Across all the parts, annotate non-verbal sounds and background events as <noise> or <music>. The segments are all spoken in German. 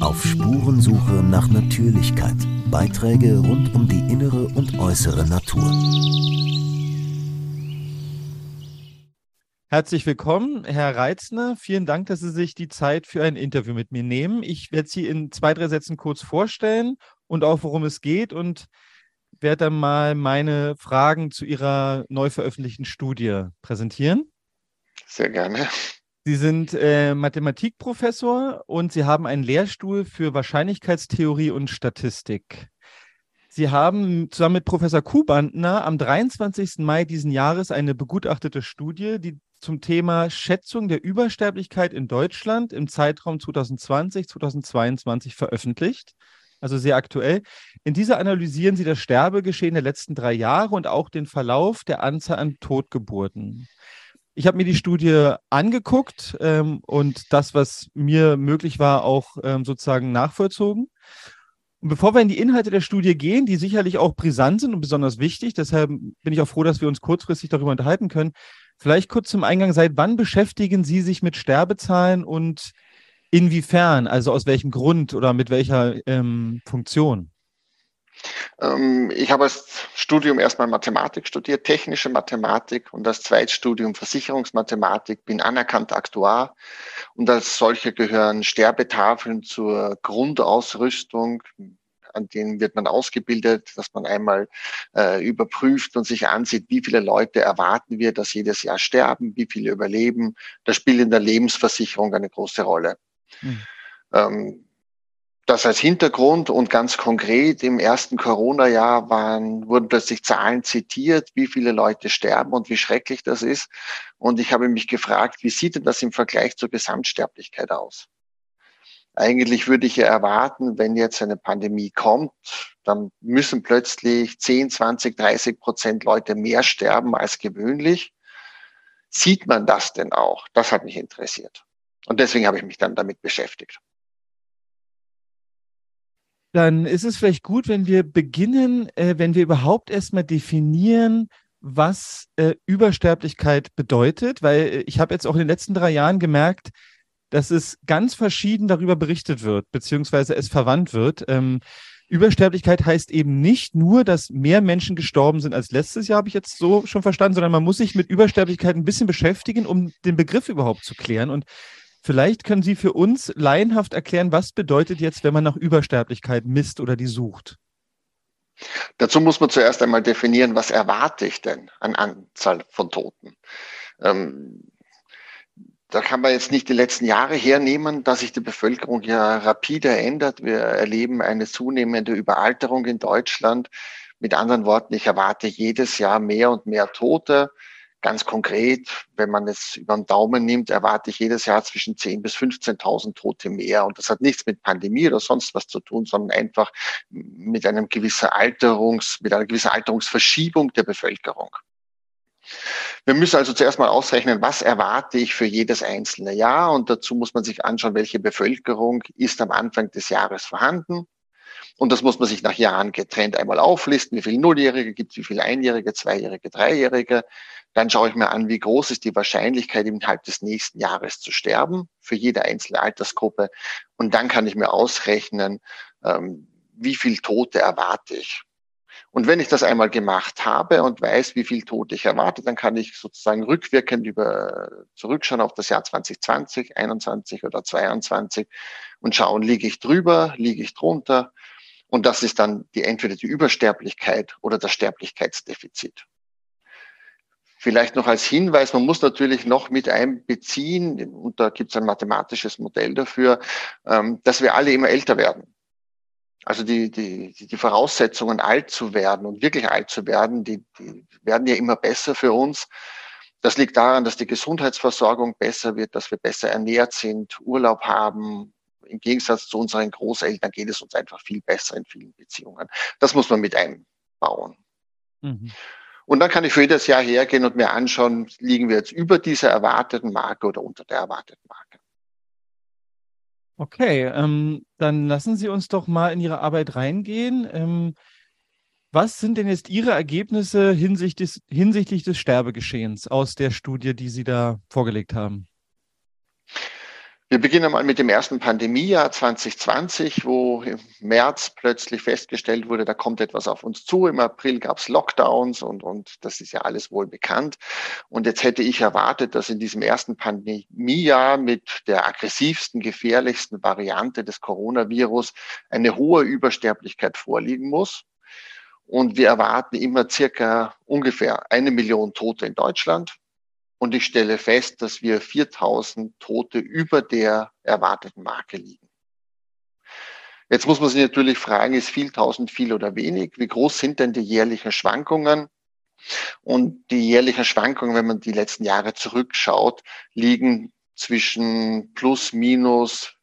Auf Spurensuche nach Natürlichkeit. Beiträge rund um die innere und äußere Natur. Herzlich willkommen, Herr Reitzner. Vielen Dank, dass Sie sich die Zeit für ein Interview mit mir nehmen. Ich werde Sie in zwei, drei Sätzen kurz vorstellen und auch, worum es geht und werde dann mal meine Fragen zu Ihrer neu veröffentlichten Studie präsentieren. Sehr gerne. Sie sind äh, Mathematikprofessor und Sie haben einen Lehrstuhl für Wahrscheinlichkeitstheorie und Statistik. Sie haben zusammen mit Professor Kubantner am 23. Mai diesen Jahres eine begutachtete Studie, die zum Thema Schätzung der Übersterblichkeit in Deutschland im Zeitraum 2020-2022 veröffentlicht also sehr aktuell. In dieser analysieren Sie das Sterbegeschehen der letzten drei Jahre und auch den Verlauf der Anzahl an Totgeburten. Ich habe mir die Studie angeguckt ähm, und das, was mir möglich war, auch ähm, sozusagen nachvollzogen. Und bevor wir in die Inhalte der Studie gehen, die sicherlich auch brisant sind und besonders wichtig, deshalb bin ich auch froh, dass wir uns kurzfristig darüber unterhalten können. Vielleicht kurz zum Eingang, seit wann beschäftigen Sie sich mit Sterbezahlen und Inwiefern, also aus welchem Grund oder mit welcher ähm, Funktion? Ähm, ich habe als Studium erstmal Mathematik studiert, technische Mathematik und als Zweitstudium Versicherungsmathematik, bin anerkannter Aktuar und als solche gehören Sterbetafeln zur Grundausrüstung, an denen wird man ausgebildet, dass man einmal äh, überprüft und sich ansieht, wie viele Leute erwarten wir, dass jedes Jahr sterben, wie viele überleben. Das spielt in der Lebensversicherung eine große Rolle. Mhm. Ähm, das als Hintergrund und ganz konkret im ersten Corona-Jahr waren, wurden plötzlich Zahlen zitiert, wie viele Leute sterben und wie schrecklich das ist. Und ich habe mich gefragt, wie sieht denn das im Vergleich zur Gesamtsterblichkeit aus? Eigentlich würde ich ja erwarten, wenn jetzt eine Pandemie kommt, dann müssen plötzlich 10, 20, 30 Prozent Leute mehr sterben als gewöhnlich. Sieht man das denn auch? Das hat mich interessiert. Und deswegen habe ich mich dann damit beschäftigt. Dann ist es vielleicht gut, wenn wir beginnen, äh, wenn wir überhaupt erstmal definieren, was äh, Übersterblichkeit bedeutet, weil äh, ich habe jetzt auch in den letzten drei Jahren gemerkt, dass es ganz verschieden darüber berichtet wird, beziehungsweise es verwandt wird. Ähm, Übersterblichkeit heißt eben nicht nur, dass mehr Menschen gestorben sind als letztes Jahr, habe ich jetzt so schon verstanden, sondern man muss sich mit Übersterblichkeit ein bisschen beschäftigen, um den Begriff überhaupt zu klären. Und Vielleicht können Sie für uns laienhaft erklären, was bedeutet jetzt, wenn man nach Übersterblichkeit misst oder die sucht? Dazu muss man zuerst einmal definieren, was erwarte ich denn an Anzahl von Toten. Ähm, da kann man jetzt nicht die letzten Jahre hernehmen, dass sich die Bevölkerung ja rapide ändert. Wir erleben eine zunehmende Überalterung in Deutschland. Mit anderen Worten, ich erwarte jedes Jahr mehr und mehr Tote. Ganz konkret, wenn man es über den Daumen nimmt, erwarte ich jedes Jahr zwischen 10.000 bis 15.000 Tote mehr. Und das hat nichts mit Pandemie oder sonst was zu tun, sondern einfach mit einem gewissen Alterungs, mit einer gewissen Alterungsverschiebung der Bevölkerung. Wir müssen also zuerst mal ausrechnen, was erwarte ich für jedes einzelne Jahr und dazu muss man sich anschauen, welche Bevölkerung ist am Anfang des Jahres vorhanden. Und das muss man sich nach Jahren getrennt einmal auflisten, wie viele Nulljährige gibt es, wie viele Einjährige, Zweijährige, Dreijährige. Dann schaue ich mir an, wie groß ist die Wahrscheinlichkeit, innerhalb des nächsten Jahres zu sterben für jede einzelne Altersgruppe. Und dann kann ich mir ausrechnen, ähm, wie viel Tote erwarte ich. Und wenn ich das einmal gemacht habe und weiß, wie viel Tote ich erwarte, dann kann ich sozusagen rückwirkend über zurückschauen auf das Jahr 2020, 21 oder 22 und schauen, liege ich drüber, liege ich drunter. Und das ist dann die entweder die Übersterblichkeit oder das Sterblichkeitsdefizit. Vielleicht noch als Hinweis, man muss natürlich noch mit einbeziehen, und da gibt es ein mathematisches Modell dafür, ähm, dass wir alle immer älter werden. Also die, die, die Voraussetzungen, alt zu werden und wirklich alt zu werden, die, die werden ja immer besser für uns. Das liegt daran, dass die Gesundheitsversorgung besser wird, dass wir besser ernährt sind, Urlaub haben. Im Gegensatz zu unseren Großeltern geht es uns einfach viel besser in vielen Beziehungen. Das muss man mit einbauen. Mhm. Und dann kann ich für jedes Jahr hergehen und mir anschauen, liegen wir jetzt über dieser erwarteten Marke oder unter der erwarteten Marke. Okay, ähm, dann lassen Sie uns doch mal in Ihre Arbeit reingehen. Ähm, was sind denn jetzt Ihre Ergebnisse hinsichtlich des, hinsichtlich des Sterbegeschehens aus der Studie, die Sie da vorgelegt haben? Wir beginnen mal mit dem ersten Pandemiejahr 2020, wo im März plötzlich festgestellt wurde, da kommt etwas auf uns zu. Im April gab es Lockdowns und, und das ist ja alles wohl bekannt. Und jetzt hätte ich erwartet, dass in diesem ersten Pandemiejahr mit der aggressivsten, gefährlichsten Variante des Coronavirus eine hohe Übersterblichkeit vorliegen muss. Und wir erwarten immer circa ungefähr eine Million Tote in Deutschland, und ich stelle fest, dass wir 4000 Tote über der erwarteten Marke liegen. Jetzt muss man sich natürlich fragen, ist viel tausend viel oder wenig? Wie groß sind denn die jährlichen Schwankungen? Und die jährlichen Schwankungen, wenn man die letzten Jahre zurückschaut, liegen zwischen plus, minus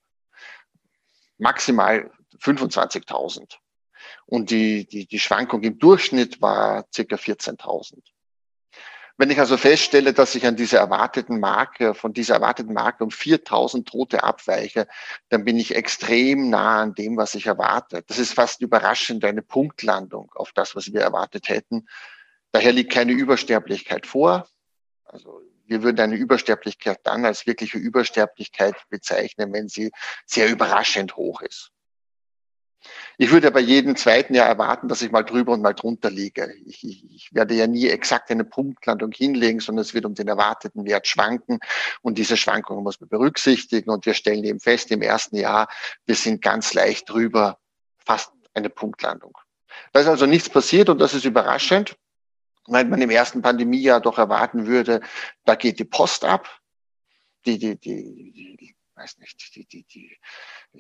maximal 25.000. Und die, die, die Schwankung im Durchschnitt war circa 14.000. Wenn ich also feststelle, dass ich an dieser erwarteten Marke, von dieser erwarteten Marke um 4000 Tote abweiche, dann bin ich extrem nah an dem, was ich erwarte. Das ist fast überraschend eine Punktlandung auf das, was wir erwartet hätten. Daher liegt keine Übersterblichkeit vor. Also wir würden eine Übersterblichkeit dann als wirkliche Übersterblichkeit bezeichnen, wenn sie sehr überraschend hoch ist. Ich würde aber jeden zweiten Jahr erwarten, dass ich mal drüber und mal drunter liege. Ich, ich, ich, werde ja nie exakt eine Punktlandung hinlegen, sondern es wird um den erwarteten Wert schwanken. Und diese Schwankungen muss man berücksichtigen. Und wir stellen eben fest, im ersten Jahr, wir sind ganz leicht drüber, fast eine Punktlandung. Da ist also nichts passiert und das ist überraschend, weil man im ersten Pandemiejahr doch erwarten würde, da geht die Post ab. Die, die, die weiß nicht, die, die, die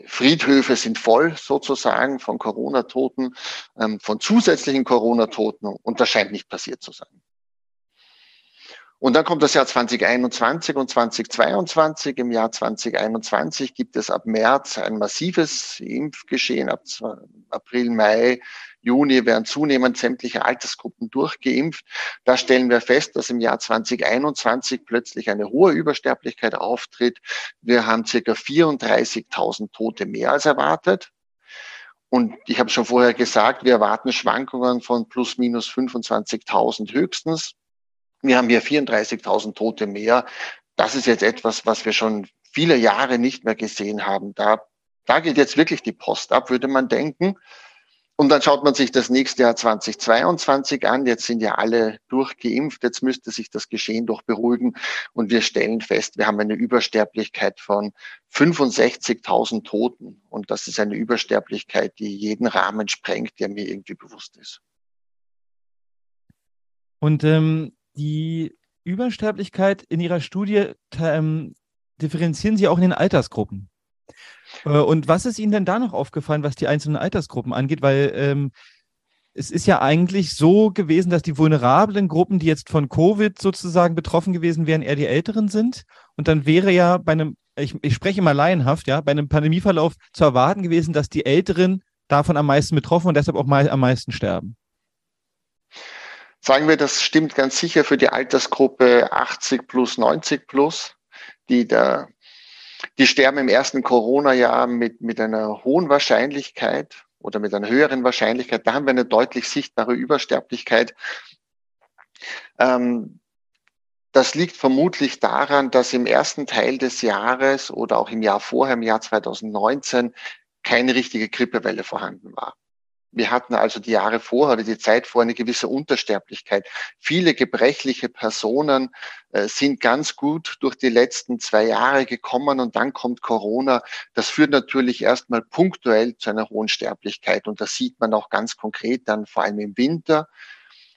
Friedhöfe sind voll sozusagen von Corona-Toten, ähm, von zusätzlichen Corona-Toten und das scheint nicht passiert zu sein. Und dann kommt das Jahr 2021 und 2022. Im Jahr 2021 gibt es ab März ein massives Impfgeschehen. Ab April, Mai Juni werden zunehmend sämtliche Altersgruppen durchgeimpft. Da stellen wir fest, dass im Jahr 2021 plötzlich eine hohe Übersterblichkeit auftritt. Wir haben circa 34.000 Tote mehr als erwartet. Und ich habe schon vorher gesagt, wir erwarten Schwankungen von plus minus 25.000 höchstens. Wir haben hier 34.000 Tote mehr. Das ist jetzt etwas, was wir schon viele Jahre nicht mehr gesehen haben. Da, da geht jetzt wirklich die Post ab, würde man denken. Und dann schaut man sich das nächste Jahr 2022 an. Jetzt sind ja alle durchgeimpft. Jetzt müsste sich das Geschehen doch beruhigen. Und wir stellen fest, wir haben eine Übersterblichkeit von 65.000 Toten. Und das ist eine Übersterblichkeit, die jeden Rahmen sprengt, der mir irgendwie bewusst ist. Und ähm, die Übersterblichkeit in Ihrer Studie ähm, differenzieren Sie auch in den Altersgruppen. Äh, und was ist Ihnen denn da noch aufgefallen, was die einzelnen Altersgruppen angeht? Weil ähm, es ist ja eigentlich so gewesen, dass die vulnerablen Gruppen, die jetzt von Covid sozusagen betroffen gewesen wären, eher die Älteren sind. Und dann wäre ja bei einem, ich, ich spreche mal laienhaft, ja, bei einem Pandemieverlauf zu erwarten gewesen, dass die Älteren davon am meisten betroffen und deshalb auch mal am meisten sterben. Sagen wir, das stimmt ganz sicher für die Altersgruppe 80 plus, 90 plus, die da die sterben im ersten Corona-Jahr mit, mit einer hohen Wahrscheinlichkeit oder mit einer höheren Wahrscheinlichkeit. Da haben wir eine deutlich sichtbare Übersterblichkeit. Ähm, das liegt vermutlich daran, dass im ersten Teil des Jahres oder auch im Jahr vorher, im Jahr 2019, keine richtige Grippewelle vorhanden war. Wir hatten also die Jahre vorher oder die Zeit vor eine gewisse Untersterblichkeit. Viele gebrechliche Personen äh, sind ganz gut durch die letzten zwei Jahre gekommen und dann kommt Corona. Das führt natürlich erstmal punktuell zu einer hohen Sterblichkeit und das sieht man auch ganz konkret dann vor allem im Winter.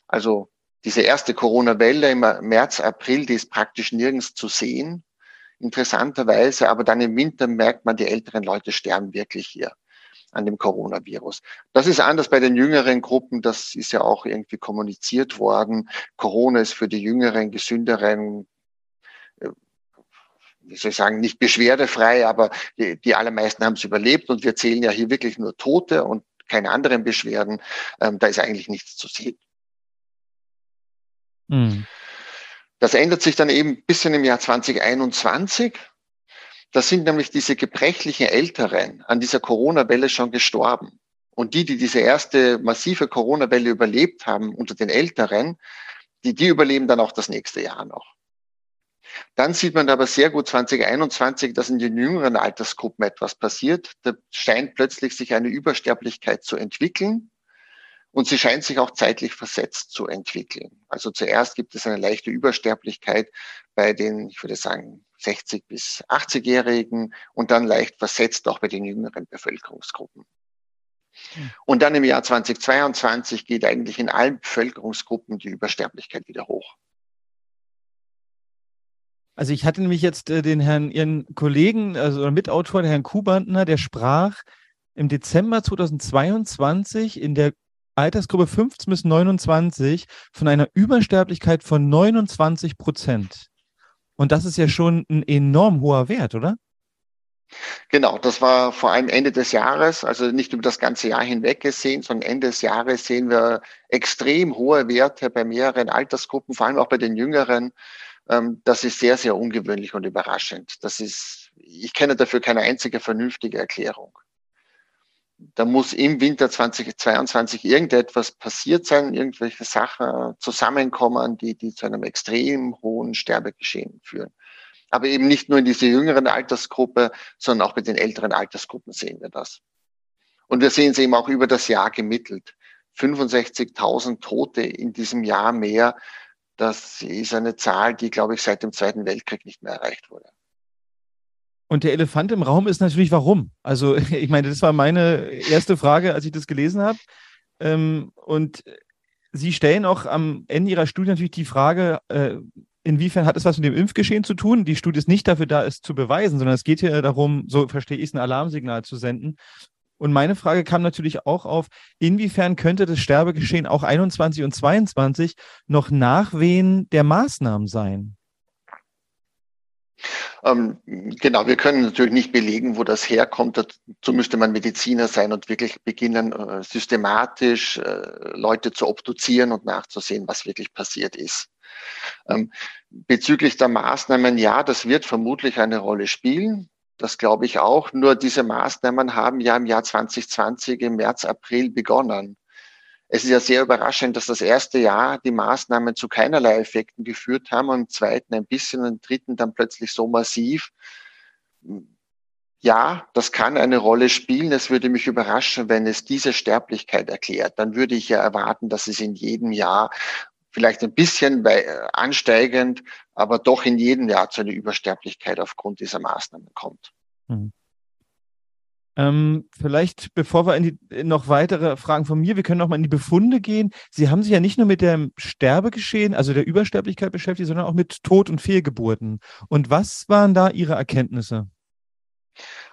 Also diese erste Corona-Welle im März, April, die ist praktisch nirgends zu sehen interessanterweise, aber dann im Winter merkt man, die älteren Leute sterben wirklich hier an dem Coronavirus. Das ist anders bei den jüngeren Gruppen. Das ist ja auch irgendwie kommuniziert worden. Corona ist für die jüngeren, gesünderen, äh, wie soll ich sagen, nicht beschwerdefrei, aber die, die allermeisten haben es überlebt und wir zählen ja hier wirklich nur Tote und keine anderen Beschwerden. Ähm, da ist eigentlich nichts zu sehen. Mhm. Das ändert sich dann eben ein bisschen im Jahr 2021. Da sind nämlich diese gebrechlichen Älteren an dieser Corona-Welle schon gestorben. Und die, die diese erste massive Corona-Welle überlebt haben unter den Älteren, die, die überleben dann auch das nächste Jahr noch. Dann sieht man aber sehr gut 2021, dass in den jüngeren Altersgruppen etwas passiert. Da scheint plötzlich sich eine Übersterblichkeit zu entwickeln. Und sie scheint sich auch zeitlich versetzt zu entwickeln. Also zuerst gibt es eine leichte Übersterblichkeit bei den, ich würde sagen, 60 bis 80-Jährigen und dann leicht versetzt auch bei den jüngeren Bevölkerungsgruppen. Hm. Und dann im Jahr 2022 geht eigentlich in allen Bevölkerungsgruppen die Übersterblichkeit wieder hoch. Also ich hatte nämlich jetzt äh, den Herrn, Ihren Kollegen, also Mitautor, der Herrn Kubantner, der sprach im Dezember 2022 in der Altersgruppe 15 bis 29 von einer Übersterblichkeit von 29 Prozent. Und das ist ja schon ein enorm hoher Wert, oder? Genau, das war vor allem Ende des Jahres, also nicht über das ganze Jahr hinweg gesehen, sondern Ende des Jahres sehen wir extrem hohe Werte bei mehreren Altersgruppen, vor allem auch bei den Jüngeren. Ähm, das ist sehr, sehr ungewöhnlich und überraschend. Das ist, ich kenne dafür keine einzige vernünftige Erklärung da muss im Winter 2022 irgendetwas passiert sein, irgendwelche Sachen zusammenkommen, die, die zu einem extrem hohen Sterbegeschehen führen. Aber eben nicht nur in dieser jüngeren Altersgruppe, sondern auch bei den älteren Altersgruppen sehen wir das. Und wir sehen es eben auch über das Jahr gemittelt. 65.000 Tote in diesem Jahr mehr. Das ist eine Zahl, die, glaube ich, seit dem Zweiten Weltkrieg nicht mehr erreicht wurde. Und der Elefant im Raum ist natürlich, warum? Also, <laughs> ich meine, das war meine erste Frage, als ich das gelesen habe. Ähm, und Sie stellen auch am Ende Ihrer Studie natürlich die Frage, äh, inwiefern hat es was mit dem Impfgeschehen zu tun? Die Studie ist nicht dafür da, es zu beweisen, sondern es geht hier darum, so verstehe ich es, ein Alarmsignal zu senden. Und meine Frage kam natürlich auch auf, inwiefern könnte das Sterbegeschehen auch 21 und 22 noch Nachwehen der Maßnahmen sein? Ähm, genau, wir können natürlich nicht belegen, wo das herkommt. Dazu müsste man Mediziner sein und wirklich beginnen, äh, systematisch äh, Leute zu obduzieren und nachzusehen, was wirklich passiert ist. Ähm, bezüglich der Maßnahmen, ja, das wird vermutlich eine Rolle spielen. Das glaube ich auch. Nur diese Maßnahmen haben ja im Jahr 2020 im März, April begonnen. Es ist ja sehr überraschend, dass das erste Jahr die Maßnahmen zu keinerlei Effekten geführt haben und im zweiten ein bisschen und im dritten dann plötzlich so massiv. Ja, das kann eine Rolle spielen. Es würde mich überraschen, wenn es diese Sterblichkeit erklärt. Dann würde ich ja erwarten, dass es in jedem Jahr vielleicht ein bisschen äh, ansteigend, aber doch in jedem Jahr zu einer Übersterblichkeit aufgrund dieser Maßnahmen kommt. Mhm. Ähm, vielleicht, bevor wir in die in noch weitere Fragen von mir, wir können noch mal in die Befunde gehen. Sie haben sich ja nicht nur mit dem Sterbegeschehen, also der Übersterblichkeit beschäftigt, sondern auch mit Tod- und Fehlgeburten. Und was waren da Ihre Erkenntnisse?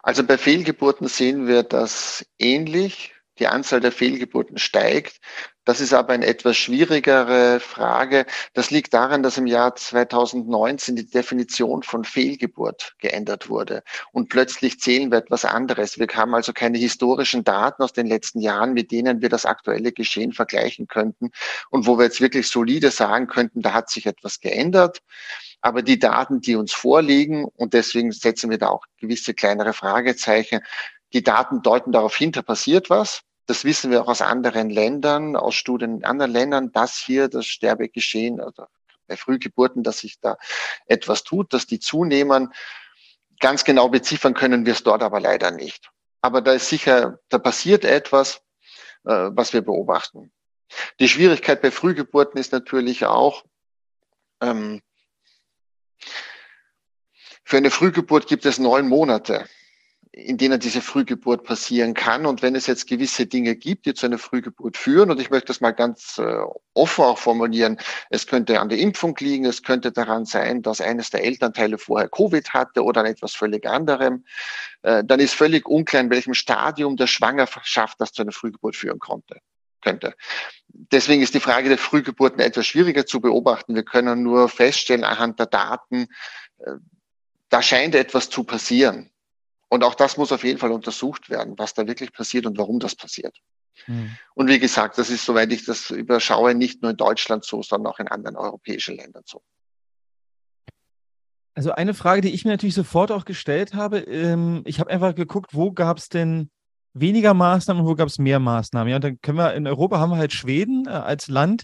Also bei Fehlgeburten sehen wir das ähnlich. Die Anzahl der Fehlgeburten steigt. Das ist aber eine etwas schwierigere Frage. Das liegt daran, dass im Jahr 2019 die Definition von Fehlgeburt geändert wurde. Und plötzlich zählen wir etwas anderes. Wir haben also keine historischen Daten aus den letzten Jahren, mit denen wir das aktuelle Geschehen vergleichen könnten und wo wir jetzt wirklich solide sagen könnten, da hat sich etwas geändert. Aber die Daten, die uns vorliegen, und deswegen setzen wir da auch gewisse kleinere Fragezeichen, die Daten deuten darauf hin, da passiert was. Das wissen wir auch aus anderen Ländern, aus Studien in anderen Ländern, dass hier das Sterbegeschehen, also bei Frühgeburten, dass sich da etwas tut, dass die zunehmen. Ganz genau beziffern können wir es dort aber leider nicht. Aber da ist sicher, da passiert etwas, äh, was wir beobachten. Die Schwierigkeit bei Frühgeburten ist natürlich auch, ähm, für eine Frühgeburt gibt es neun Monate in denen diese Frühgeburt passieren kann. Und wenn es jetzt gewisse Dinge gibt, die zu einer Frühgeburt führen, und ich möchte das mal ganz äh, offen auch formulieren, es könnte an der Impfung liegen, es könnte daran sein, dass eines der Elternteile vorher Covid hatte oder an etwas völlig anderem, äh, dann ist völlig unklar, in welchem Stadium der Schwangerschaft das zu einer Frühgeburt führen konnte könnte. Deswegen ist die Frage der Frühgeburten etwas schwieriger zu beobachten. Wir können nur feststellen anhand der Daten, äh, da scheint etwas zu passieren. Und auch das muss auf jeden Fall untersucht werden, was da wirklich passiert und warum das passiert. Mhm. Und wie gesagt, das ist, soweit ich das überschaue, nicht nur in Deutschland so, sondern auch in anderen europäischen Ländern so. Also eine Frage, die ich mir natürlich sofort auch gestellt habe, ähm, ich habe einfach geguckt, wo gab es denn weniger Maßnahmen und wo gab es mehr Maßnahmen? Ja, und dann können wir in Europa haben wir halt Schweden äh, als Land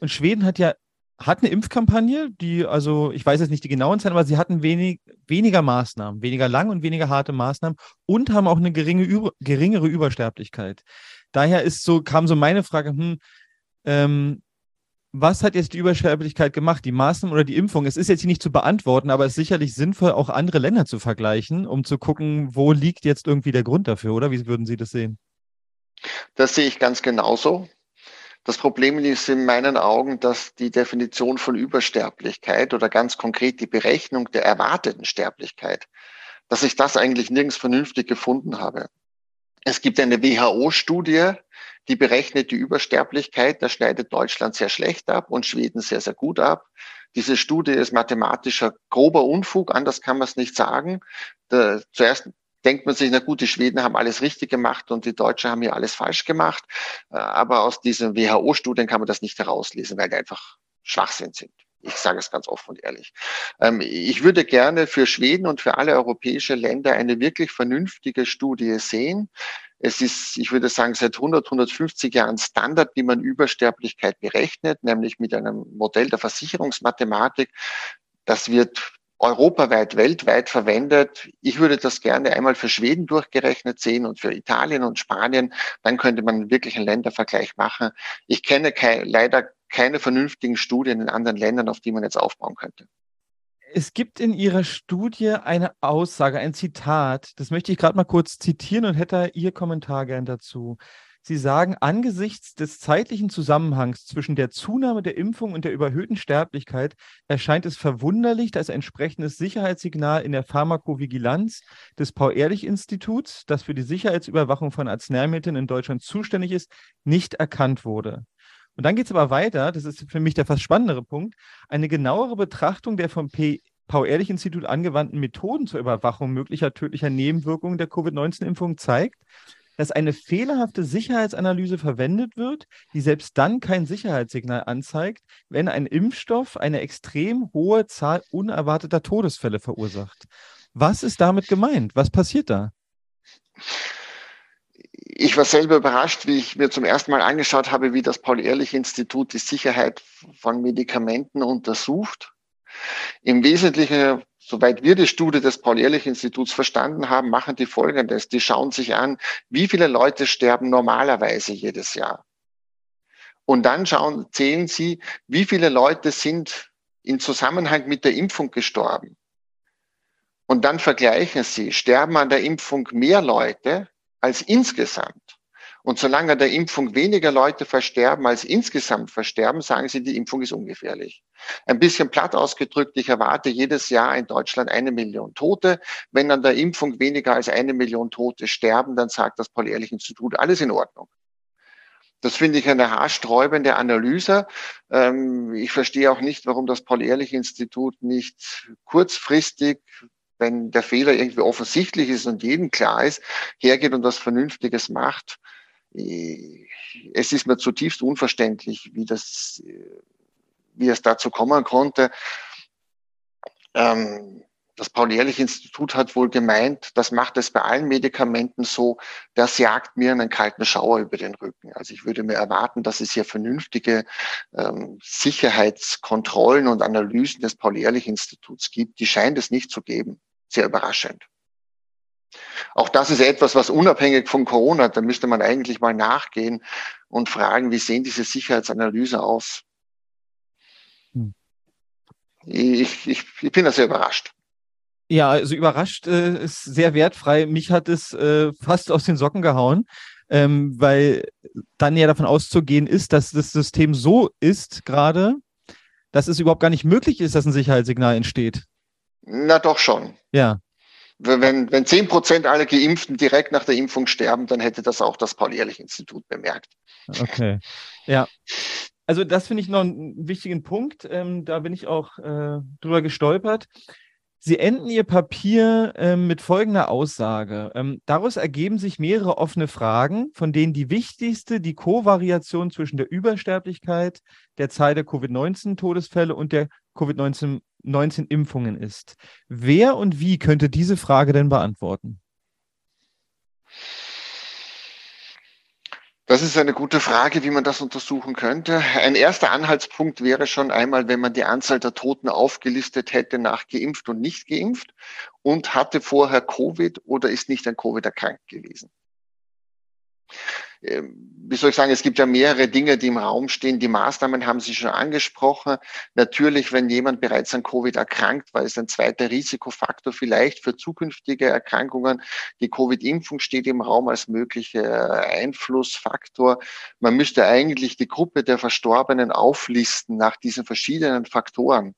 und Schweden hat ja hat eine Impfkampagne, die, also ich weiß jetzt nicht die genauen Zahlen, aber sie hatten wenig, weniger Maßnahmen, weniger lang und weniger harte Maßnahmen und haben auch eine geringe, geringere Übersterblichkeit. Daher ist so, kam so meine Frage, hm, ähm, was hat jetzt die Übersterblichkeit gemacht, die Maßnahmen oder die Impfung? Es ist jetzt hier nicht zu beantworten, aber es ist sicherlich sinnvoll, auch andere Länder zu vergleichen, um zu gucken, wo liegt jetzt irgendwie der Grund dafür, oder? Wie würden Sie das sehen? Das sehe ich ganz genauso. Das Problem ist in meinen Augen, dass die Definition von Übersterblichkeit oder ganz konkret die Berechnung der erwarteten Sterblichkeit, dass ich das eigentlich nirgends vernünftig gefunden habe. Es gibt eine WHO-Studie, die berechnet die Übersterblichkeit. Da schneidet Deutschland sehr schlecht ab und Schweden sehr, sehr gut ab. Diese Studie ist mathematischer grober Unfug, anders kann man es nicht sagen. Da, zuerst denkt man sich, na gut, die Schweden haben alles richtig gemacht und die Deutschen haben hier alles falsch gemacht. Äh, aber aus diesen WHO-Studien kann man das nicht herauslesen, weil die einfach Schwachsinn sind. Ich sage es ganz offen und ehrlich. Ähm, ich würde gerne für Schweden und für alle europäische Länder eine wirklich vernünftige Studie sehen. Es ist, ich würde sagen, seit 100, 150 Jahren Standard, wie man Übersterblichkeit berechnet, nämlich mit einem Modell der Versicherungsmathematik. Das wird europaweit, weltweit verwendet. Ich würde das gerne einmal für Schweden durchgerechnet sehen und für Italien und Spanien. Dann könnte man wirklich einen Ländervergleich machen. Ich kenne kein, leider keine vernünftigen Studien in anderen Ländern, auf die man jetzt aufbauen könnte. Es gibt in Ihrer Studie eine Aussage, ein Zitat. Das möchte ich gerade mal kurz zitieren und hätte Ihr Kommentar gern dazu. Sie sagen, angesichts des zeitlichen Zusammenhangs zwischen der Zunahme der Impfung und der überhöhten Sterblichkeit erscheint es verwunderlich, dass entsprechendes Sicherheitssignal in der Pharmakovigilanz des Paul-Ehrlich-Instituts, das für die Sicherheitsüberwachung von Arzneimitteln in Deutschland zuständig ist, nicht erkannt wurde. Und dann geht es aber weiter, das ist für mich der fast spannendere Punkt, eine genauere Betrachtung der vom Paul-Ehrlich-Institut angewandten Methoden zur Überwachung möglicher tödlicher Nebenwirkungen der Covid-19-Impfung zeigt, dass eine fehlerhafte Sicherheitsanalyse verwendet wird, die selbst dann kein Sicherheitssignal anzeigt, wenn ein Impfstoff eine extrem hohe Zahl unerwarteter Todesfälle verursacht. Was ist damit gemeint? Was passiert da? Ich war selber überrascht, wie ich mir zum ersten Mal angeschaut habe, wie das Paul-Ehrlich-Institut die Sicherheit von Medikamenten untersucht. Im Wesentlichen soweit wir die Studie des Paul-Ehrlich-Instituts verstanden haben, machen die Folgendes. Die schauen sich an, wie viele Leute sterben normalerweise jedes Jahr. Und dann schauen, zählen sie, wie viele Leute sind in Zusammenhang mit der Impfung gestorben. Und dann vergleichen sie, sterben an der Impfung mehr Leute als insgesamt. Und solange der Impfung weniger Leute versterben als insgesamt versterben, sagen sie, die Impfung ist ungefährlich. Ein bisschen platt ausgedrückt, ich erwarte jedes Jahr in Deutschland eine Million Tote. Wenn an der Impfung weniger als eine Million Tote sterben, dann sagt das Paul-Ehrlich-Institut, alles in Ordnung. Das finde ich eine haarsträubende Analyse. Ähm, ich verstehe auch nicht, warum das Paul-Ehrlich-Institut nicht kurzfristig wenn der Fehler irgendwie offensichtlich ist und jedem klar ist, hergeht und was Vernünftiges macht es ist mir zutiefst unverständlich, wie das, wie es dazu kommen konnte. Ähm, das Paul-Ehrlich-Institut hat wohl gemeint, das macht es bei allen Medikamenten so, das jagt mir einen kalten Schauer über den Rücken. Also ich würde mir erwarten, dass es hier vernünftige ähm, Sicherheitskontrollen und Analysen des Paul-Ehrlich-Instituts gibt. Die scheint es nicht zu geben. Sehr überraschend. Auch das ist etwas, was unabhängig von Corona, da müsste man eigentlich mal nachgehen und fragen, wie sehen diese Sicherheitsanalyse aus? Hm. Ich, ich, ich bin da sehr überrascht. Ja, also überrascht äh, ist sehr wertfrei. Mich hat es äh, fast aus den Socken gehauen, ähm, weil dann ja davon auszugehen ist, dass das System so ist gerade, dass es überhaupt gar nicht möglich ist, dass ein Sicherheitssignal entsteht. Na doch schon. Ja wenn, wenn 10 Prozent aller Geimpften direkt nach der Impfung sterben, dann hätte das auch das Paul-Ehrlich-Institut bemerkt. Okay. Ja. Also das finde ich noch einen wichtigen Punkt. Ähm, da bin ich auch äh, drüber gestolpert. Sie enden Ihr Papier ähm, mit folgender Aussage. Ähm, daraus ergeben sich mehrere offene Fragen, von denen die wichtigste die Kovariation zwischen der Übersterblichkeit, der Zahl der Covid-19-Todesfälle und der Covid-19-Impfungen ist. Wer und wie könnte diese Frage denn beantworten? Das ist eine gute Frage, wie man das untersuchen könnte. Ein erster Anhaltspunkt wäre schon einmal, wenn man die Anzahl der Toten aufgelistet hätte nach geimpft und nicht geimpft und hatte vorher Covid oder ist nicht an Covid erkrankt gewesen. Ähm, wie soll ich sagen, es gibt ja mehrere Dinge, die im Raum stehen. Die Maßnahmen haben Sie schon angesprochen. Natürlich, wenn jemand bereits an Covid erkrankt war, ist ein zweiter Risikofaktor vielleicht für zukünftige Erkrankungen. Die Covid-Impfung steht im Raum als möglicher Einflussfaktor. Man müsste eigentlich die Gruppe der Verstorbenen auflisten nach diesen verschiedenen Faktoren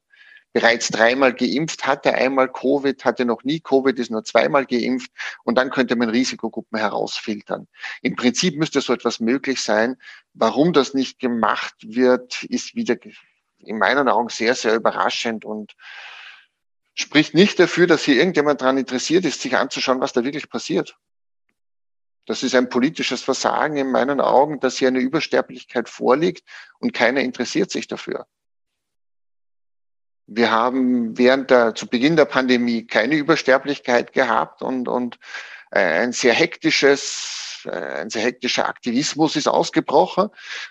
bereits dreimal geimpft, hatte einmal Covid, hatte noch nie Covid, ist nur zweimal geimpft und dann könnte man Risikogruppen herausfiltern. Im Prinzip müsste so etwas möglich sein. Warum das nicht gemacht wird, ist wieder in meinen Augen sehr, sehr überraschend und spricht nicht dafür, dass hier irgendjemand daran interessiert ist, sich anzuschauen, was da wirklich passiert. Das ist ein politisches Versagen in meinen Augen, dass hier eine Übersterblichkeit vorliegt und keiner interessiert sich dafür. Wir haben während der, zu Beginn der Pandemie keine Übersterblichkeit gehabt und, und äh, ein sehr hektisches, äh, ein sehr hektischer Aktivismus ist ausgebrochen.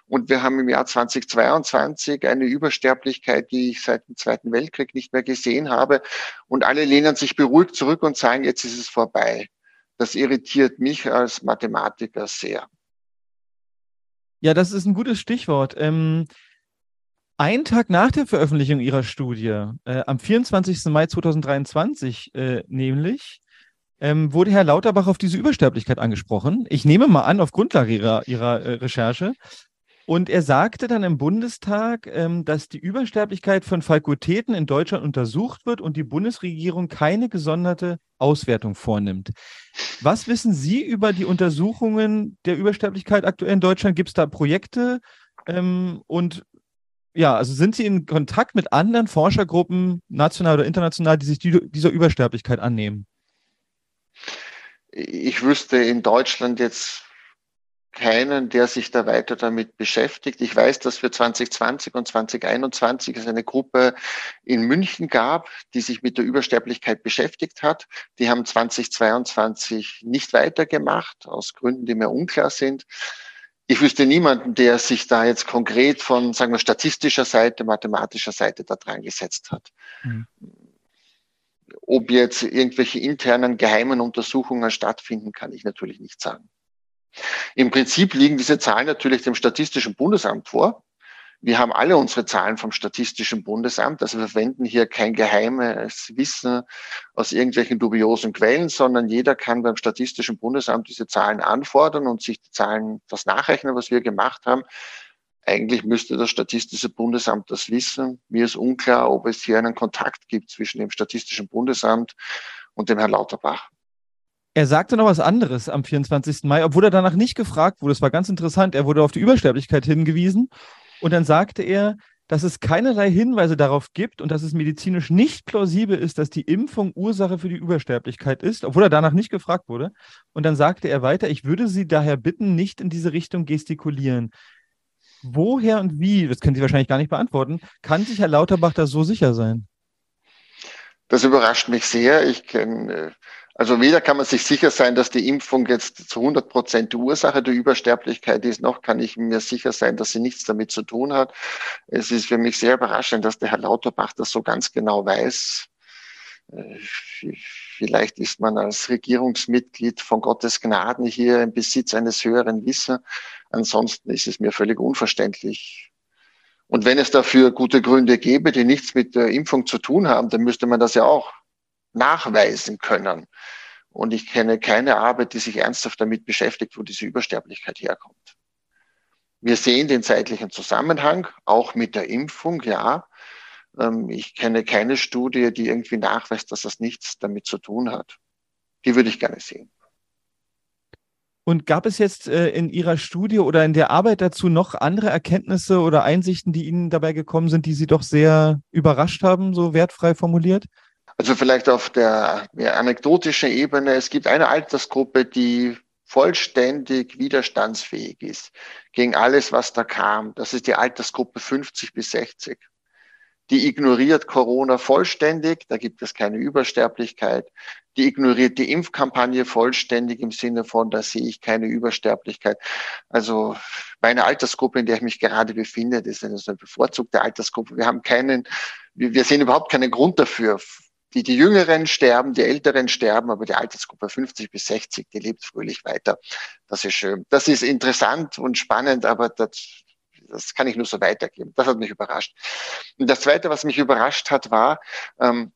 Und wir haben im Jahr 2022 eine Übersterblichkeit, die ich seit dem Zweiten Weltkrieg nicht mehr gesehen habe. Und alle lehnen sich beruhigt zurück und sagen, jetzt ist es vorbei. Das irritiert mich als Mathematiker sehr. Ja, das ist ein gutes Stichwort. Ähm, ein Tag nach der Veröffentlichung ihrer Studie, äh, am 24. Mai 2023 äh, nämlich, ähm, wurde Herr Lauterbach auf diese Übersterblichkeit angesprochen. Ich nehme mal an, auf Grundlage ihrer, ihrer äh, Recherche. Und er sagte dann im Bundestag, ähm, dass die Übersterblichkeit von Fakultäten in Deutschland untersucht wird und die Bundesregierung keine gesonderte Auswertung vornimmt. Was wissen Sie über die Untersuchungen der Übersterblichkeit aktuell in Deutschland? Gibt es da Projekte? Ähm, und ja, also sind Sie in Kontakt mit anderen Forschergruppen, national oder international, die sich die, dieser Übersterblichkeit annehmen? Ich wüsste in Deutschland jetzt keinen, der sich da weiter damit beschäftigt. Ich weiß, dass für 2020 und 2021 es eine Gruppe in München gab, die sich mit der Übersterblichkeit beschäftigt hat. Die haben 2022 nicht weitergemacht, aus Gründen, die mir unklar sind ich wüsste niemanden, der sich da jetzt konkret von, sagen wir, statistischer Seite, mathematischer Seite da dran gesetzt hat. Mhm. Ob jetzt irgendwelche internen geheimen Untersuchungen stattfinden, kann ich natürlich nicht sagen. Im Prinzip liegen diese Zahlen natürlich dem Statistischen Bundesamt vor. Wir haben alle unsere Zahlen vom Statistischen Bundesamt. Also wir verwenden hier kein geheimes Wissen aus irgendwelchen dubiosen Quellen, sondern jeder kann beim Statistischen Bundesamt diese Zahlen anfordern und sich die Zahlen, das nachrechnen, was wir gemacht haben. Eigentlich müsste das Statistische Bundesamt das wissen. Mir ist unklar, ob es hier einen Kontakt gibt zwischen dem Statistischen Bundesamt und dem Herrn Lauterbach. Er sagte noch was anderes am 24. Mai, obwohl er danach nicht gefragt wurde. Das war ganz interessant. Er wurde auf die Übersterblichkeit hingewiesen und dann sagte er, dass es keinerlei Hinweise darauf gibt und dass es medizinisch nicht plausibel ist, dass die Impfung Ursache für die Übersterblichkeit ist, obwohl er danach nicht gefragt wurde. Und dann sagte er weiter, ich würde Sie daher bitten, nicht in diese Richtung gestikulieren. Woher und wie, das können Sie wahrscheinlich gar nicht beantworten, kann sich Herr Lauterbach da so sicher sein? Das überrascht mich sehr. Ich kenne äh, also weder kann man sich sicher sein, dass die Impfung jetzt zu 100 Prozent die Ursache der Übersterblichkeit ist, noch kann ich mir sicher sein, dass sie nichts damit zu tun hat. Es ist für mich sehr überraschend, dass der Herr Lauterbach das so ganz genau weiß. Äh, vielleicht ist man als Regierungsmitglied von Gottes Gnaden hier im Besitz eines höheren Wissens. Ansonsten ist es mir völlig unverständlich. Und wenn es dafür gute Gründe gäbe, die nichts mit der Impfung zu tun haben, dann müsste man das ja auch nachweisen können. Und ich kenne keine Arbeit, die sich ernsthaft damit beschäftigt, wo diese Übersterblichkeit herkommt. Wir sehen den zeitlichen Zusammenhang, auch mit der Impfung, ja. Ähm, ich kenne keine Studie, die irgendwie nachweist, dass das nichts damit zu tun hat. Die würde ich gerne sehen. Und gab es jetzt äh, in Ihrer Studie oder in der Arbeit dazu noch andere Erkenntnisse oder Einsichten, die Ihnen dabei gekommen sind, die Sie doch sehr überrascht haben, so wertfrei formuliert? Also vielleicht auf der ja, anekdotischen Ebene. Es gibt eine Altersgruppe, die vollständig widerstandsfähig ist gegen alles, was da kam. Das ist die Altersgruppe 50 bis 60. Die ignoriert Corona vollständig, da gibt es keine Übersterblichkeit. Die ignoriert die Impfkampagne vollständig im Sinne von, da sehe ich keine Übersterblichkeit. Also meine Altersgruppe, in der ich mich gerade befinde, das ist eine bevorzugte Altersgruppe. Wir haben keinen, wir sehen überhaupt keinen Grund dafür, die, die Jüngeren sterben, die Älteren sterben, aber die Altersgruppe 50 bis 60, die lebt fröhlich weiter. Das ist schön. Das ist interessant und spannend, aber das, das kann ich nur so weitergeben. Das hat mich überrascht. Und das Zweite, was mich überrascht hat, war, ähm,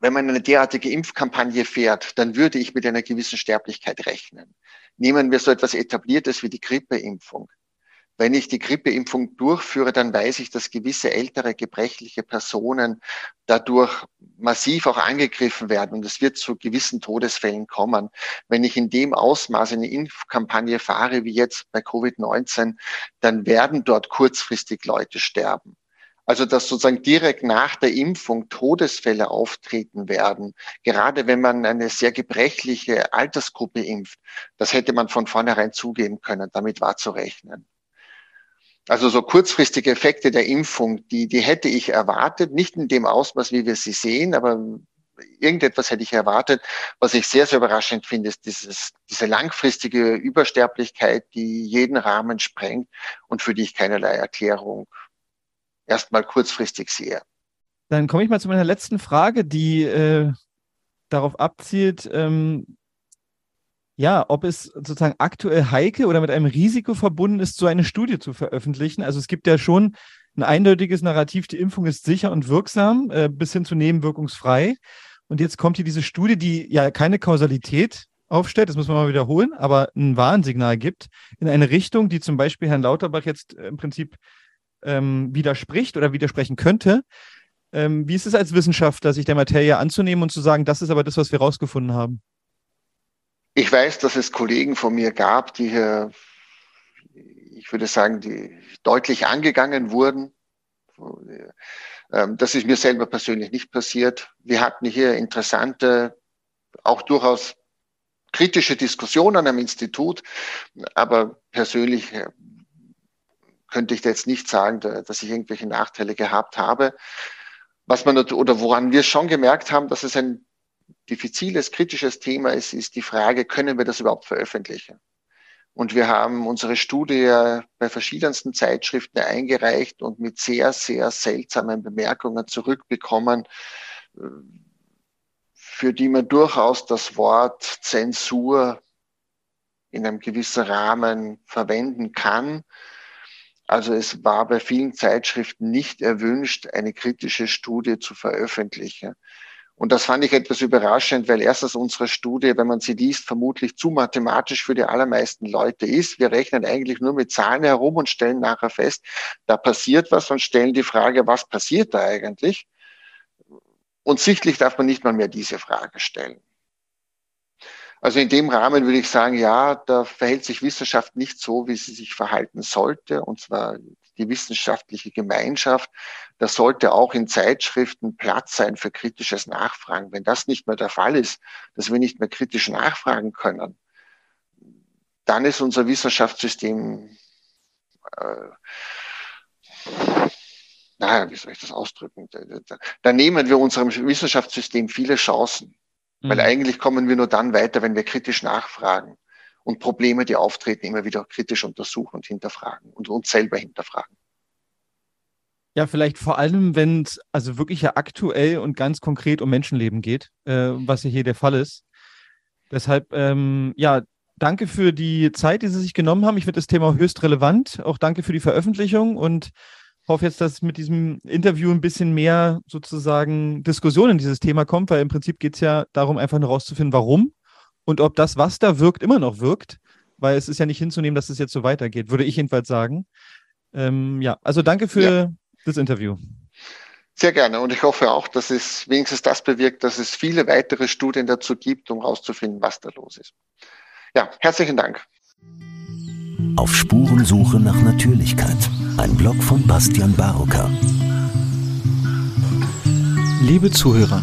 wenn man eine derartige Impfkampagne fährt, dann würde ich mit einer gewissen Sterblichkeit rechnen. Nehmen wir so etwas Etabliertes wie die Grippeimpfung. Wenn ich die Grippeimpfung durchführe, dann weiß ich, dass gewisse ältere, gebrechliche Personen dadurch massiv auch angegriffen werden und es wird zu gewissen Todesfällen kommen. Wenn ich in dem Ausmaß eine Impfkampagne fahre wie jetzt bei Covid-19, dann werden dort kurzfristig Leute sterben. Also dass sozusagen direkt nach der Impfung Todesfälle auftreten werden, gerade wenn man eine sehr gebrechliche Altersgruppe impft, das hätte man von vornherein zugeben können, damit war zu rechnen. Also so kurzfristige Effekte der Impfung, die, die hätte ich erwartet, nicht in dem Ausmaß, wie wir sie sehen, aber irgendetwas hätte ich erwartet. Was ich sehr, sehr überraschend finde, ist dieses, diese langfristige Übersterblichkeit, die jeden Rahmen sprengt und für die ich keinerlei Erklärung erstmal kurzfristig sehe. Dann komme ich mal zu meiner letzten Frage, die äh, darauf abzielt, ähm, ja, ob es sozusagen aktuell heike oder mit einem Risiko verbunden ist, so eine Studie zu veröffentlichen. Also es gibt ja schon ein eindeutiges Narrativ, die Impfung ist sicher und wirksam, äh, bis hin zu nebenwirkungsfrei. Und jetzt kommt hier diese Studie, die ja keine Kausalität aufstellt, das muss man mal wiederholen, aber ein Warnsignal gibt in eine Richtung, die zum Beispiel Herrn Lauterbach jetzt im Prinzip ähm, widerspricht oder widersprechen könnte. Ähm, wie ist es als Wissenschaftler, sich der Materie anzunehmen und zu sagen, das ist aber das, was wir rausgefunden haben? Ich weiß, dass es Kollegen von mir gab, die hier, ich würde sagen, die deutlich angegangen wurden. Ähm, das ist mir selber persönlich nicht passiert. Wir hatten hier interessante, auch durchaus kritische Diskussionen am Institut, aber persönlich äh, könnte ich jetzt nicht sagen, dass ich irgendwelche Nachteile gehabt habe. Was man oder woran wir schon gemerkt haben, dass es ein diffiziles, kritisches Thema ist, ist die Frage, können wir das überhaupt veröffentlichen? Und wir haben unsere Studie bei verschiedensten Zeitschriften eingereicht und mit sehr, sehr seltsamen Bemerkungen zurückbekommen, für die man durchaus das Wort Zensur in einem gewissen Rahmen verwenden kann. Also es war bei vielen Zeitschriften nicht erwünscht, eine kritische Studie zu veröffentlichen. Und das fand ich etwas überraschend, weil erstens unsere Studie, wenn man sie liest, vermutlich zu mathematisch für die allermeisten Leute ist. Wir rechnen eigentlich nur mit Zahlen herum und stellen nachher fest, da passiert was und stellen die Frage, was passiert da eigentlich? Und sichtlich darf man nicht mal mehr diese Frage stellen. Also in dem Rahmen würde ich sagen, ja, da verhält sich Wissenschaft nicht so, wie sie sich verhalten sollte, und zwar die wissenschaftliche Gemeinschaft. Da sollte auch in Zeitschriften Platz sein für kritisches Nachfragen. Wenn das nicht mehr der Fall ist, dass wir nicht mehr kritisch nachfragen können, dann ist unser Wissenschaftssystem, äh, naja, wie soll ich das ausdrücken? Da, nehmen wir unserem Wissenschaftssystem viele Chancen. Mhm. Weil eigentlich kommen wir nur dann weiter, wenn wir kritisch nachfragen und Probleme, die auftreten, immer wieder kritisch untersuchen und hinterfragen und uns selber hinterfragen. Ja, vielleicht vor allem, wenn es also wirklich ja aktuell und ganz konkret um Menschenleben geht, äh, was ja hier der Fall ist. Deshalb, ähm, ja, danke für die Zeit, die Sie sich genommen haben. Ich finde das Thema höchst relevant. Auch danke für die Veröffentlichung und hoffe jetzt, dass mit diesem Interview ein bisschen mehr sozusagen Diskussion in dieses Thema kommt, weil im Prinzip geht es ja darum, einfach nur rauszufinden, warum und ob das, was da wirkt, immer noch wirkt, weil es ist ja nicht hinzunehmen, dass es jetzt so weitergeht, würde ich jedenfalls sagen. Ähm, ja, also danke für ja. das Interview. Sehr gerne und ich hoffe auch, dass es wenigstens das bewirkt, dass es viele weitere Studien dazu gibt, um herauszufinden, was da los ist. Ja, herzlichen Dank. Auf Spurensuche nach Natürlichkeit. Ein Blog von Bastian Barocker. Liebe Zuhörer,